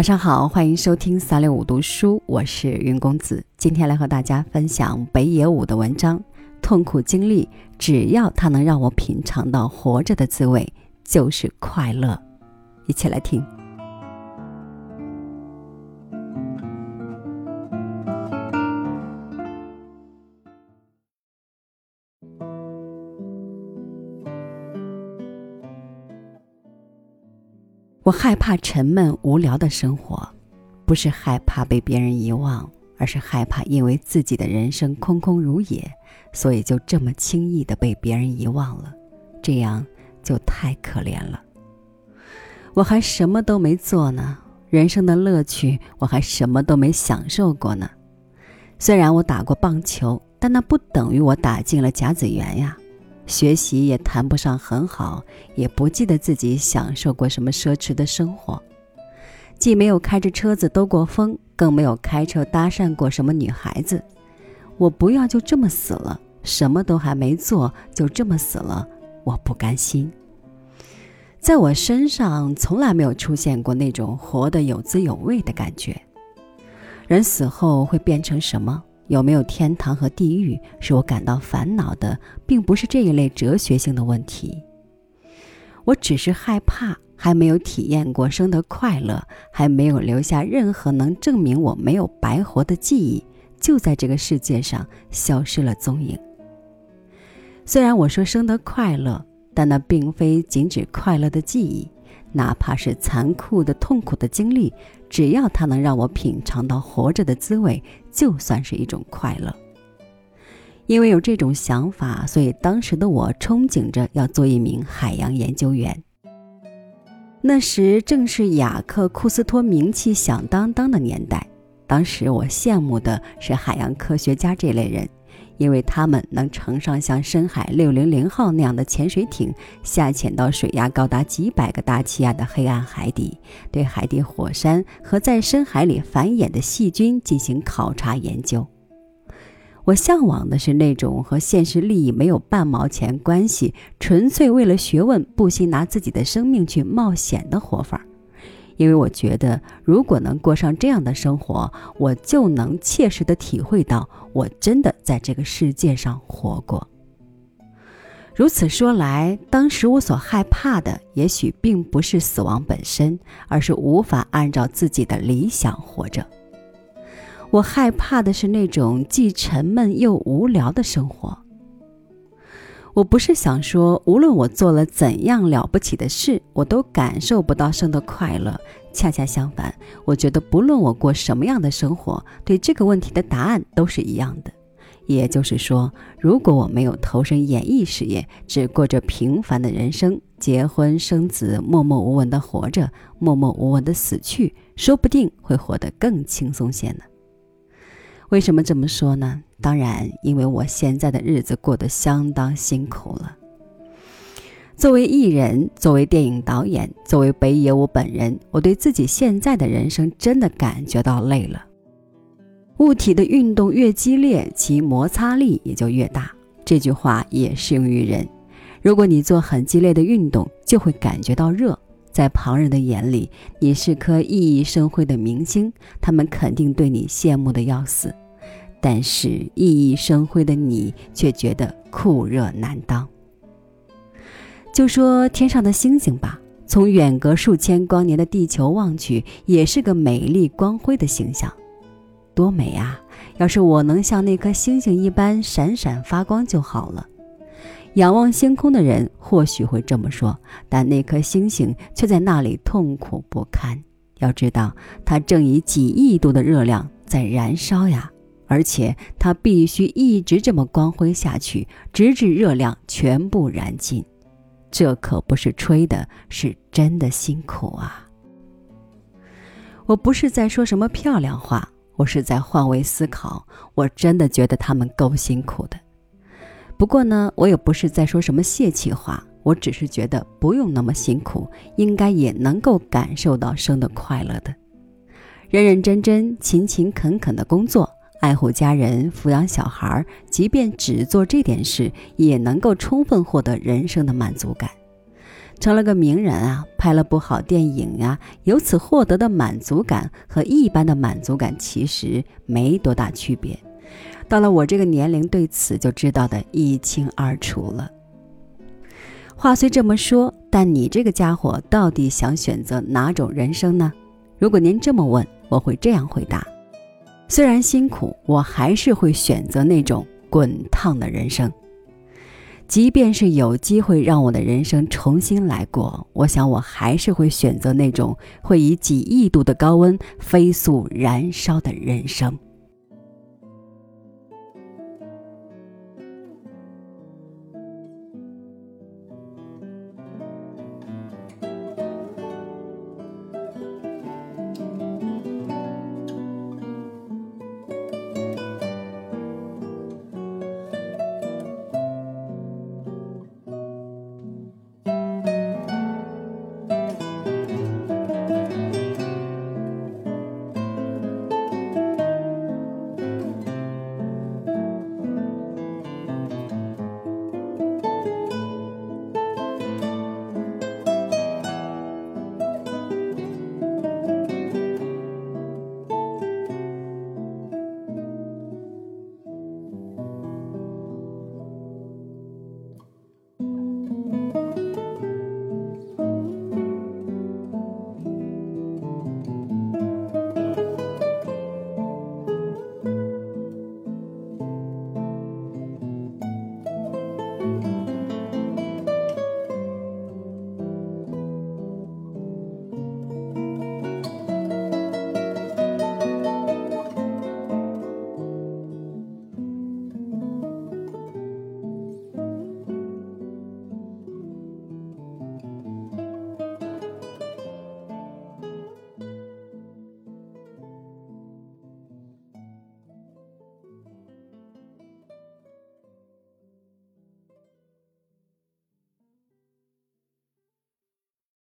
晚上好，欢迎收听三六五读书，我是云公子。今天来和大家分享北野武的文章。痛苦经历，只要它能让我品尝到活着的滋味，就是快乐。一起来听。我害怕沉闷无聊的生活，不是害怕被别人遗忘，而是害怕因为自己的人生空空如也，所以就这么轻易的被别人遗忘了，这样就太可怜了。我还什么都没做呢，人生的乐趣我还什么都没享受过呢。虽然我打过棒球，但那不等于我打进了甲子园呀。学习也谈不上很好，也不记得自己享受过什么奢侈的生活，既没有开着车子兜过风，更没有开车搭讪过什么女孩子。我不要就这么死了，什么都还没做就这么死了，我不甘心。在我身上从来没有出现过那种活得有滋有味的感觉。人死后会变成什么？有没有天堂和地狱，使我感到烦恼的，并不是这一类哲学性的问题。我只是害怕，还没有体验过生的快乐，还没有留下任何能证明我没有白活的记忆，就在这个世界上消失了踪影。虽然我说生的快乐，但那并非仅指快乐的记忆。哪怕是残酷的、痛苦的经历，只要它能让我品尝到活着的滋味，就算是一种快乐。因为有这种想法，所以当时的我憧憬着要做一名海洋研究员。那时正是雅克·库斯托名气响当当的年代，当时我羡慕的是海洋科学家这类人。因为他们能乘上像深海六零零号那样的潜水艇，下潜到水压高达几百个大气压的黑暗海底，对海底火山和在深海里繁衍的细菌进行考察研究。我向往的是那种和现实利益没有半毛钱关系，纯粹为了学问不惜拿自己的生命去冒险的活法儿。因为我觉得，如果能过上这样的生活，我就能切实的体会到，我真的在这个世界上活过。如此说来，当时我所害怕的，也许并不是死亡本身，而是无法按照自己的理想活着。我害怕的是那种既沉闷又无聊的生活。我不是想说，无论我做了怎样了不起的事，我都感受不到生的快乐。恰恰相反，我觉得不论我过什么样的生活，对这个问题的答案都是一样的。也就是说，如果我没有投身演艺事业，只过着平凡的人生，结婚生子，默默无闻的活着，默默无闻的死去，说不定会活得更轻松些呢。为什么这么说呢？当然，因为我现在的日子过得相当辛苦了。作为艺人，作为电影导演，作为北野武本人，我对自己现在的人生真的感觉到累了。物体的运动越激烈，其摩擦力也就越大。这句话也适用于人。如果你做很激烈的运动，就会感觉到热。在旁人的眼里，你是颗熠熠生辉的明星，他们肯定对你羡慕的要死。但是熠熠生辉的你却觉得酷热难当。就说天上的星星吧，从远隔数千光年的地球望去，也是个美丽光辉的形象，多美啊！要是我能像那颗星星一般闪闪发光就好了。仰望星空的人或许会这么说，但那颗星星却在那里痛苦不堪。要知道，它正以几亿度的热量在燃烧呀，而且它必须一直这么光辉下去，直至热量全部燃尽。这可不是吹的，是真的辛苦啊！我不是在说什么漂亮话，我是在换位思考。我真的觉得他们够辛苦的。不过呢，我也不是在说什么泄气话，我只是觉得不用那么辛苦，应该也能够感受到生的快乐的。认认真真、勤勤恳恳的工作，爱护家人、抚养小孩，即便只做这点事，也能够充分获得人生的满足感。成了个名人啊，拍了部好电影呀，由此获得的满足感和一般的满足感其实没多大区别。到了我这个年龄，对此就知道的一清二楚了。话虽这么说，但你这个家伙到底想选择哪种人生呢？如果您这么问，我会这样回答：虽然辛苦，我还是会选择那种滚烫的人生。即便是有机会让我的人生重新来过，我想我还是会选择那种会以几亿度的高温飞速燃烧的人生。